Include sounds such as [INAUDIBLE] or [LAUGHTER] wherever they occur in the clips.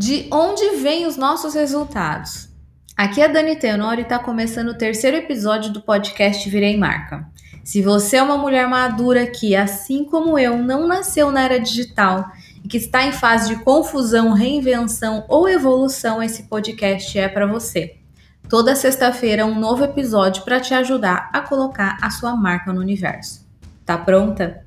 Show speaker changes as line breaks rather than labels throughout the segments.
De onde vêm os nossos resultados? Aqui é a Dani Tenori e está começando o terceiro episódio do podcast Virei Marca. Se você é uma mulher madura que, assim como eu, não nasceu na era digital e que está em fase de confusão, reinvenção ou evolução, esse podcast é para você. Toda sexta-feira um novo episódio para te ajudar a colocar a sua marca no universo. Tá pronta?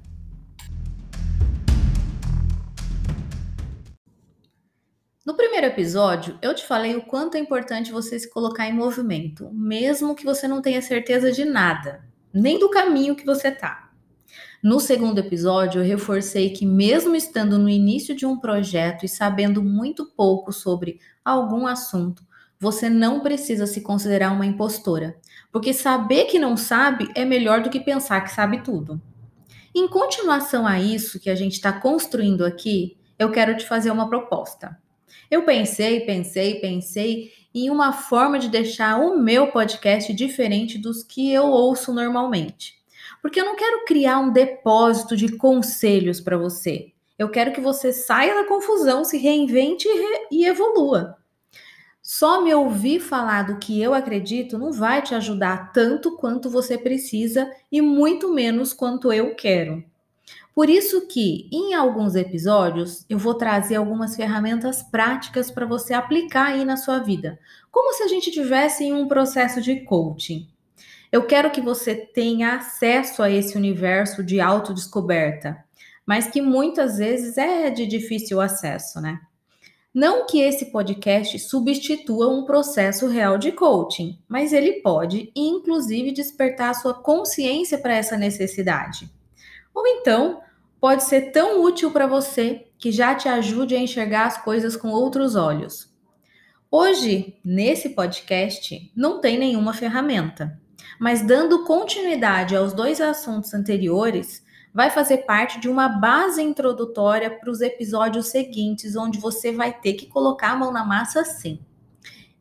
No primeiro episódio, eu te falei o quanto é importante você se colocar em movimento, mesmo que você não tenha certeza de nada, nem do caminho que você tá. No segundo episódio, eu reforcei que, mesmo estando no início de um projeto e sabendo muito pouco sobre algum assunto, você não precisa se considerar uma impostora, porque saber que não sabe é melhor do que pensar que sabe tudo. Em continuação a isso que a gente está construindo aqui, eu quero te fazer uma proposta. Eu pensei, pensei, pensei em uma forma de deixar o meu podcast diferente dos que eu ouço normalmente. Porque eu não quero criar um depósito de conselhos para você. Eu quero que você saia da confusão, se reinvente e, re e evolua. Só me ouvir falar do que eu acredito não vai te ajudar tanto quanto você precisa e muito menos quanto eu quero. Por isso que em alguns episódios eu vou trazer algumas ferramentas práticas para você aplicar aí na sua vida, como se a gente tivesse em um processo de coaching. Eu quero que você tenha acesso a esse universo de autodescoberta, mas que muitas vezes é de difícil acesso, né? Não que esse podcast substitua um processo real de coaching, mas ele pode, inclusive, despertar sua consciência para essa necessidade. Ou então, pode ser tão útil para você que já te ajude a enxergar as coisas com outros olhos. Hoje, nesse podcast, não tem nenhuma ferramenta, mas dando continuidade aos dois assuntos anteriores, vai fazer parte de uma base introdutória para os episódios seguintes, onde você vai ter que colocar a mão na massa sim.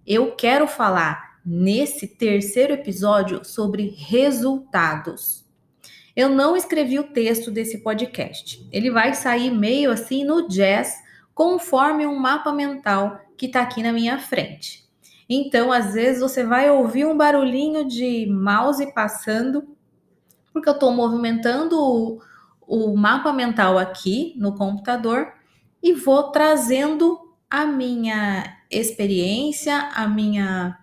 Eu quero falar nesse terceiro episódio sobre resultados. Eu não escrevi o texto desse podcast. Ele vai sair meio assim no jazz, conforme um mapa mental que está aqui na minha frente. Então, às vezes, você vai ouvir um barulhinho de mouse passando, porque eu estou movimentando o, o mapa mental aqui no computador e vou trazendo a minha experiência, a minha,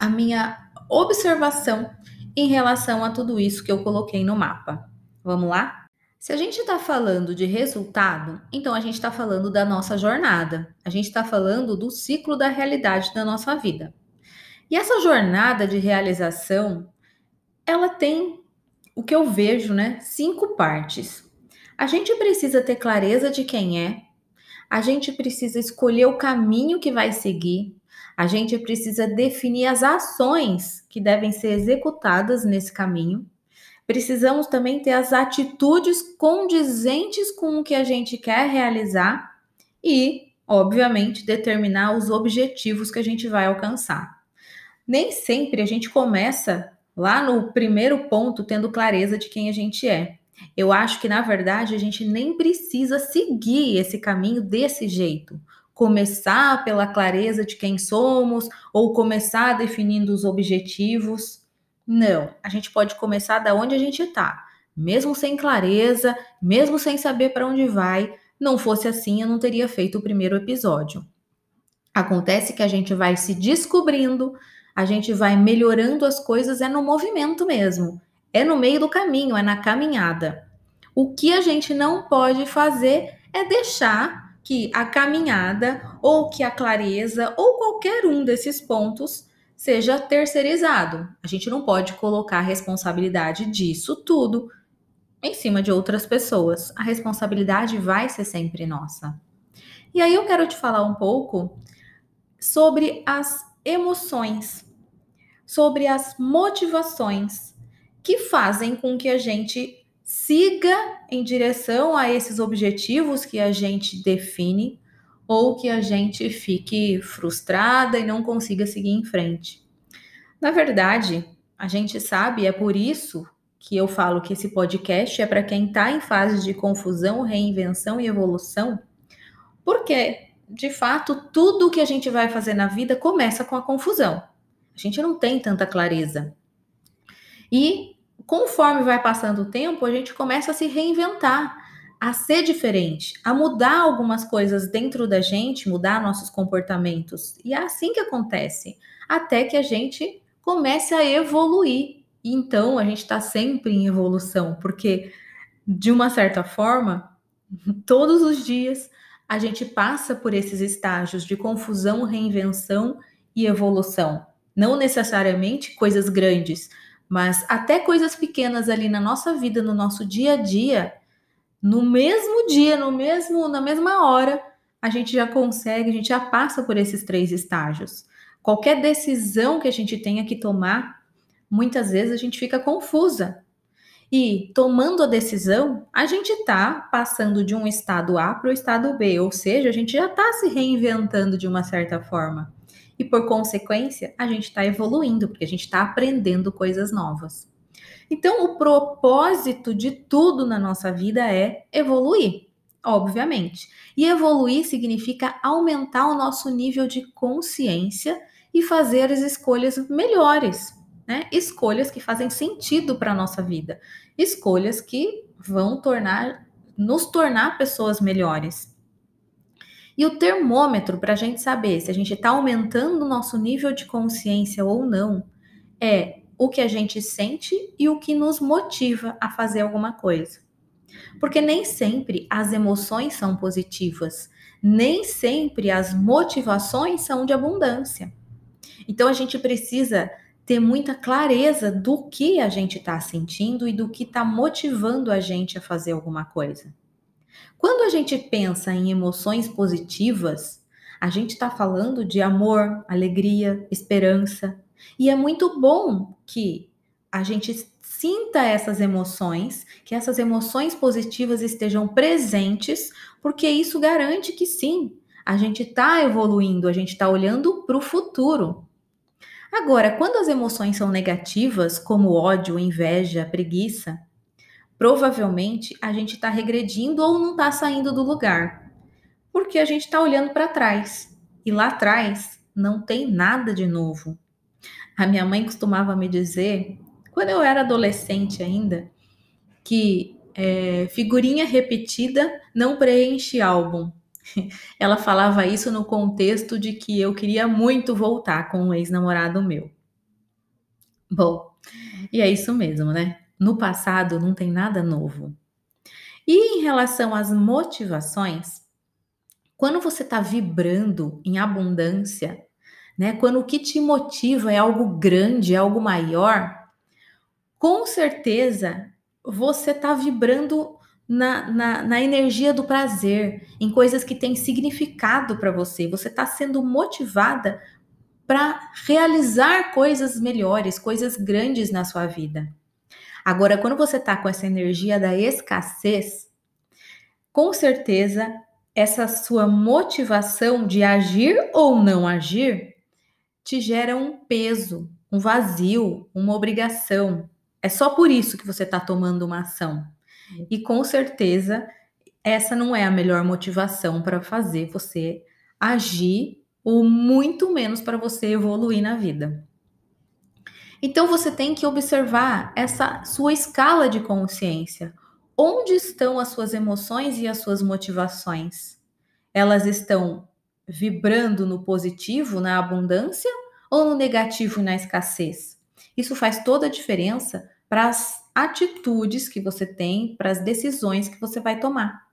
a minha observação em relação a tudo isso que eu coloquei no mapa. Vamos lá? Se a gente está falando de resultado, então a gente está falando da nossa jornada, a gente está falando do ciclo da realidade da nossa vida. E essa jornada de realização, ela tem o que eu vejo, né? Cinco partes. A gente precisa ter clareza de quem é, a gente precisa escolher o caminho que vai seguir, a gente precisa definir as ações que devem ser executadas nesse caminho. Precisamos também ter as atitudes condizentes com o que a gente quer realizar e, obviamente, determinar os objetivos que a gente vai alcançar. Nem sempre a gente começa lá no primeiro ponto tendo clareza de quem a gente é. Eu acho que, na verdade, a gente nem precisa seguir esse caminho desse jeito começar pela clareza de quem somos ou começar definindo os objetivos. Não, a gente pode começar da onde a gente está, mesmo sem clareza, mesmo sem saber para onde vai. Não fosse assim, eu não teria feito o primeiro episódio. Acontece que a gente vai se descobrindo, a gente vai melhorando as coisas, é no movimento mesmo, é no meio do caminho, é na caminhada. O que a gente não pode fazer é deixar que a caminhada ou que a clareza ou qualquer um desses pontos seja terceirizado. A gente não pode colocar a responsabilidade disso tudo em cima de outras pessoas. A responsabilidade vai ser sempre nossa. E aí eu quero te falar um pouco sobre as emoções, sobre as motivações que fazem com que a gente siga em direção a esses objetivos que a gente define ou que a gente fique frustrada e não consiga seguir em frente. Na verdade, a gente sabe, é por isso que eu falo que esse podcast é para quem está em fase de confusão, reinvenção e evolução, porque de fato, tudo que a gente vai fazer na vida começa com a confusão. A gente não tem tanta clareza. E conforme vai passando o tempo, a gente começa a se reinventar, a ser diferente, a mudar algumas coisas dentro da gente, mudar nossos comportamentos. E é assim que acontece, até que a gente comece a evoluir. Então, a gente está sempre em evolução, porque de uma certa forma, [LAUGHS] todos os dias a gente passa por esses estágios de confusão, reinvenção e evolução. Não necessariamente coisas grandes, mas até coisas pequenas ali na nossa vida, no nosso dia a dia, no mesmo dia, no mesmo, na mesma hora, a gente já consegue, a gente já passa por esses três estágios. Qualquer decisão que a gente tenha que tomar, muitas vezes a gente fica confusa. E tomando a decisão, a gente está passando de um estado A para o estado B, ou seja, a gente já está se reinventando de uma certa forma. E por consequência, a gente está evoluindo, porque a gente está aprendendo coisas novas. Então, o propósito de tudo na nossa vida é evoluir, obviamente. E evoluir significa aumentar o nosso nível de consciência e fazer as escolhas melhores, né? Escolhas que fazem sentido para a nossa vida, escolhas que vão tornar, nos tornar pessoas melhores. E o termômetro para a gente saber se a gente está aumentando o nosso nível de consciência ou não é o que a gente sente e o que nos motiva a fazer alguma coisa. Porque nem sempre as emoções são positivas, nem sempre as motivações são de abundância. Então a gente precisa ter muita clareza do que a gente está sentindo e do que está motivando a gente a fazer alguma coisa. Quando a gente pensa em emoções positivas, a gente está falando de amor, alegria, esperança, e é muito bom que a gente sinta essas emoções, que essas emoções positivas estejam presentes, porque isso garante que sim, a gente está evoluindo, a gente está olhando para o futuro. Agora, quando as emoções são negativas, como ódio, inveja, preguiça, provavelmente a gente está regredindo ou não está saindo do lugar, porque a gente está olhando para trás e lá atrás não tem nada de novo. A minha mãe costumava me dizer, quando eu era adolescente ainda, que é, figurinha repetida não preenche álbum. [LAUGHS] Ela falava isso no contexto de que eu queria muito voltar com um ex-namorado meu. Bom, e é isso mesmo, né? No passado não tem nada novo. E em relação às motivações, quando você está vibrando em abundância, né? Quando o que te motiva é algo grande, é algo maior, com certeza você está vibrando na, na, na, energia do prazer, em coisas que têm significado para você. Você está sendo motivada para realizar coisas melhores, coisas grandes na sua vida. Agora, quando você está com essa energia da escassez, com certeza essa sua motivação de agir ou não agir te gera um peso, um vazio, uma obrigação. É só por isso que você está tomando uma ação. E com certeza, essa não é a melhor motivação para fazer você agir, ou muito menos para você evoluir na vida. Então você tem que observar essa sua escala de consciência. Onde estão as suas emoções e as suas motivações? Elas estão vibrando no positivo, na abundância, ou no negativo e na escassez? Isso faz toda a diferença para as atitudes que você tem, para as decisões que você vai tomar.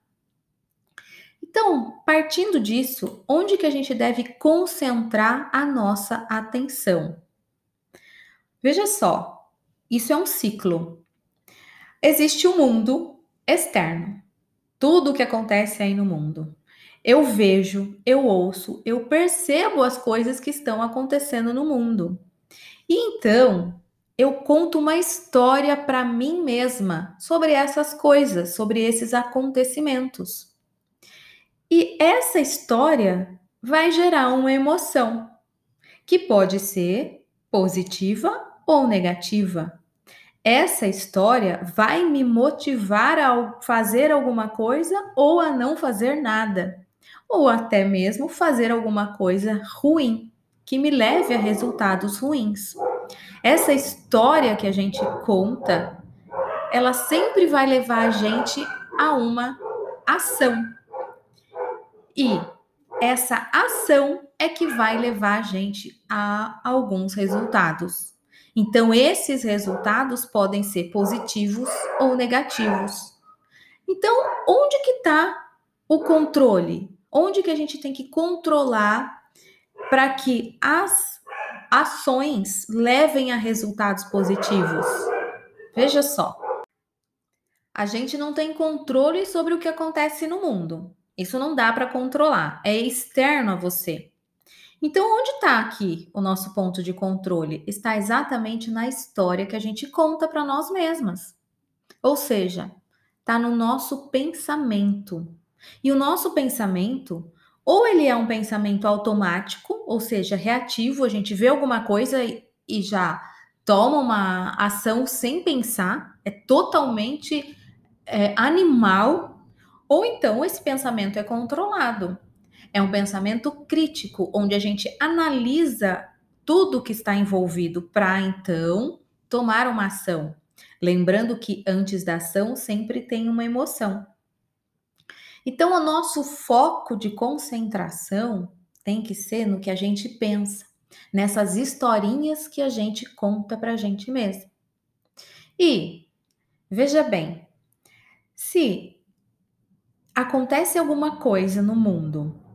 Então, partindo disso, onde que a gente deve concentrar a nossa atenção? Veja só, isso é um ciclo. Existe o um mundo externo, tudo o que acontece aí no mundo. Eu vejo, eu ouço, eu percebo as coisas que estão acontecendo no mundo. E então, eu conto uma história para mim mesma sobre essas coisas, sobre esses acontecimentos. E essa história vai gerar uma emoção, que pode ser positiva ou negativa. Essa história vai me motivar a fazer alguma coisa ou a não fazer nada. ou até mesmo fazer alguma coisa ruim que me leve a resultados ruins. Essa história que a gente conta, ela sempre vai levar a gente a uma ação. E essa ação é que vai levar a gente a alguns resultados. Então, esses resultados podem ser positivos ou negativos. Então, onde que está o controle? Onde que a gente tem que controlar para que as ações levem a resultados positivos? Veja só. A gente não tem controle sobre o que acontece no mundo. Isso não dá para controlar, é externo a você. Então, onde está aqui o nosso ponto de controle? Está exatamente na história que a gente conta para nós mesmas. Ou seja, está no nosso pensamento. E o nosso pensamento, ou ele é um pensamento automático, ou seja, reativo, a gente vê alguma coisa e já toma uma ação sem pensar, é totalmente é, animal ou então esse pensamento é controlado. É um pensamento crítico, onde a gente analisa tudo que está envolvido para então tomar uma ação. Lembrando que antes da ação sempre tem uma emoção. Então, o nosso foco de concentração tem que ser no que a gente pensa, nessas historinhas que a gente conta para a gente mesmo. E veja bem, se acontece alguma coisa no mundo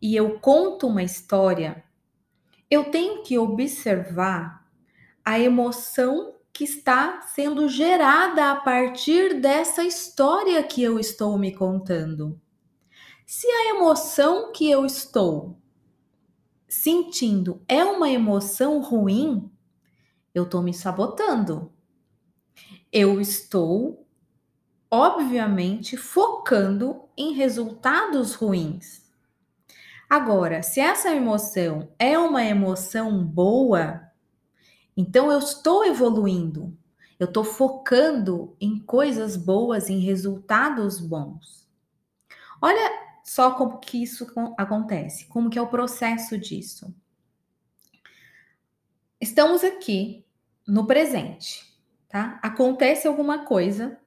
e eu conto uma história, eu tenho que observar a emoção que está sendo gerada a partir dessa história que eu estou me contando. Se a emoção que eu estou sentindo é uma emoção ruim, eu estou me sabotando. Eu estou obviamente focando em resultados ruins. Agora, se essa emoção é uma emoção boa, então eu estou evoluindo, eu estou focando em coisas boas, em resultados bons. Olha só como que isso acontece, como que é o processo disso. Estamos aqui no presente, tá? Acontece alguma coisa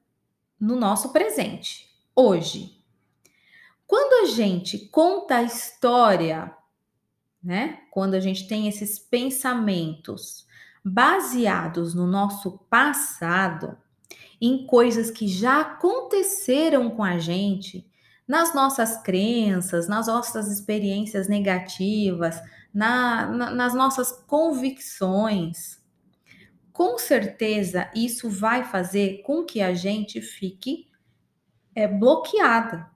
no nosso presente, hoje. Quando a gente conta a história, né? Quando a gente tem esses pensamentos baseados no nosso passado, em coisas que já aconteceram com a gente, nas nossas crenças, nas nossas experiências negativas, na, na, nas nossas convicções, com certeza isso vai fazer com que a gente fique é, bloqueada,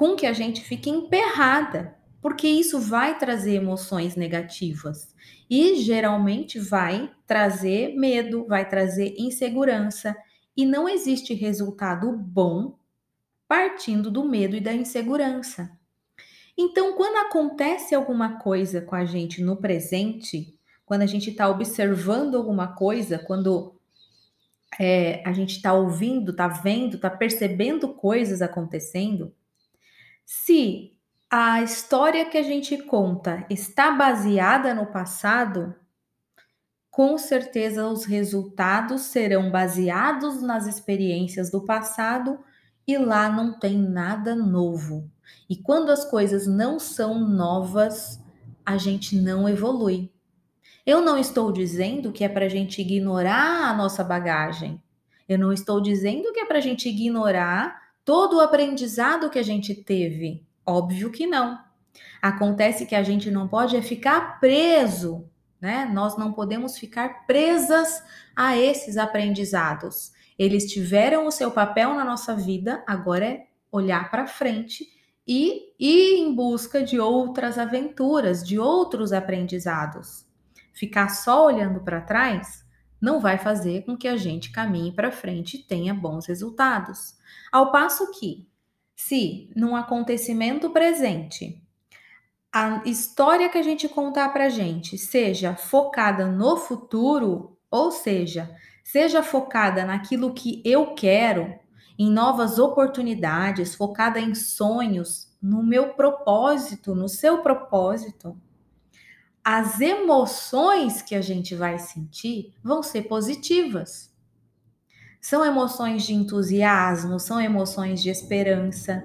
com que a gente fique emperrada, porque isso vai trazer emoções negativas e geralmente vai trazer medo, vai trazer insegurança e não existe resultado bom partindo do medo e da insegurança. Então, quando acontece alguma coisa com a gente no presente, quando a gente está observando alguma coisa, quando é, a gente está ouvindo, está vendo, está percebendo coisas acontecendo, se a história que a gente conta está baseada no passado, com certeza os resultados serão baseados nas experiências do passado e lá não tem nada novo. E quando as coisas não são novas, a gente não evolui. Eu não estou dizendo que é para a gente ignorar a nossa bagagem. Eu não estou dizendo que é para a gente ignorar todo o aprendizado que a gente teve. Óbvio que não. Acontece que a gente não pode é ficar preso, né? Nós não podemos ficar presas a esses aprendizados. Eles tiveram o seu papel na nossa vida, agora é olhar para frente e ir em busca de outras aventuras, de outros aprendizados. Ficar só olhando para trás não vai fazer com que a gente caminhe para frente e tenha bons resultados. Ao passo que, se num acontecimento presente, a história que a gente contar para gente seja focada no futuro, ou seja, seja focada naquilo que eu quero, em novas oportunidades, focada em sonhos, no meu propósito, no seu propósito, as emoções que a gente vai sentir vão ser positivas. São emoções de entusiasmo, são emoções de esperança.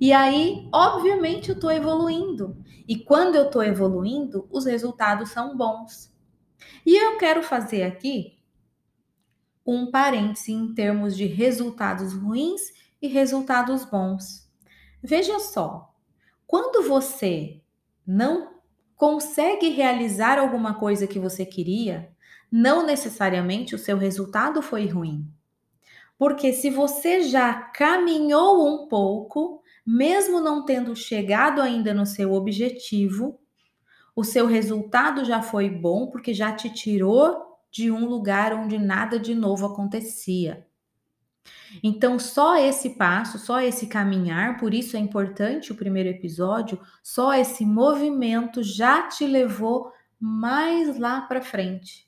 E aí, obviamente, eu estou evoluindo. E quando eu estou evoluindo, os resultados são bons. E eu quero fazer aqui um parêntese em termos de resultados ruins e resultados bons. Veja só, quando você não consegue realizar alguma coisa que você queria, não necessariamente o seu resultado foi ruim. Porque se você já caminhou um pouco, mesmo não tendo chegado ainda no seu objetivo, o seu resultado já foi bom porque já te tirou de um lugar onde nada de novo acontecia. Então, só esse passo, só esse caminhar, por isso é importante o primeiro episódio, só esse movimento já te levou mais lá para frente.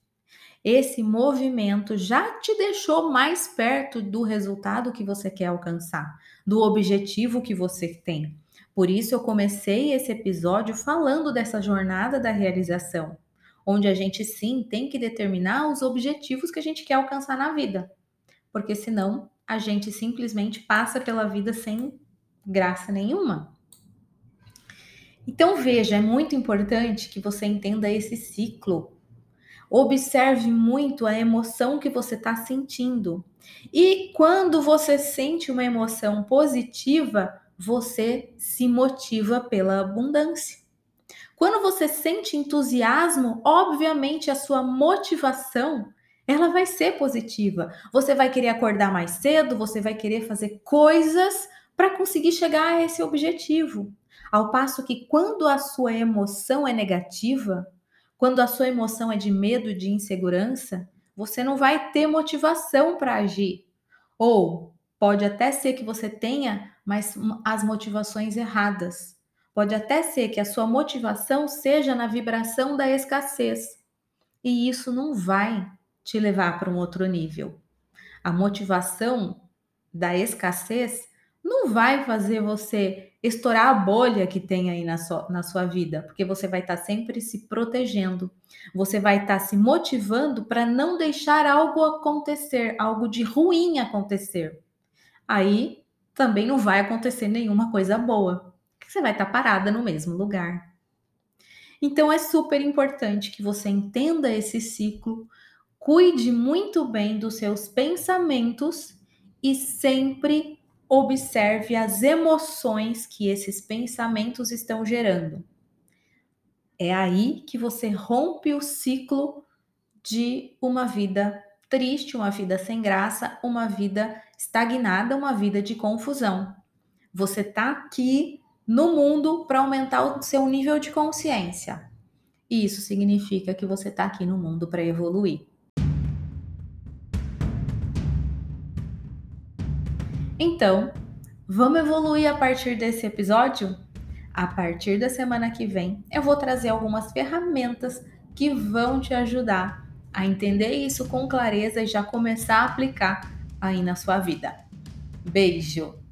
Esse movimento já te deixou mais perto do resultado que você quer alcançar, do objetivo que você tem. Por isso eu comecei esse episódio falando dessa jornada da realização, onde a gente sim tem que determinar os objetivos que a gente quer alcançar na vida. Porque senão a gente simplesmente passa pela vida sem graça nenhuma. Então veja, é muito importante que você entenda esse ciclo. Observe muito a emoção que você está sentindo. E quando você sente uma emoção positiva, você se motiva pela abundância. Quando você sente entusiasmo, obviamente a sua motivação ela vai ser positiva. Você vai querer acordar mais cedo, você vai querer fazer coisas para conseguir chegar a esse objetivo. Ao passo que quando a sua emoção é negativa, quando a sua emoção é de medo, de insegurança, você não vai ter motivação para agir. Ou pode até ser que você tenha, mas as motivações erradas. Pode até ser que a sua motivação seja na vibração da escassez. E isso não vai te levar para um outro nível. A motivação da escassez não vai fazer você estourar a bolha que tem aí na sua, na sua vida, porque você vai estar tá sempre se protegendo, você vai estar tá se motivando para não deixar algo acontecer, algo de ruim acontecer. Aí também não vai acontecer nenhuma coisa boa, você vai estar tá parada no mesmo lugar. Então é super importante que você entenda esse ciclo, Cuide muito bem dos seus pensamentos e sempre observe as emoções que esses pensamentos estão gerando. É aí que você rompe o ciclo de uma vida triste, uma vida sem graça, uma vida estagnada, uma vida de confusão. Você está aqui no mundo para aumentar o seu nível de consciência. E isso significa que você está aqui no mundo para evoluir. Então, vamos evoluir a partir desse episódio? A partir da semana que vem, eu vou trazer algumas ferramentas que vão te ajudar a entender isso com clareza e já começar a aplicar aí na sua vida. Beijo!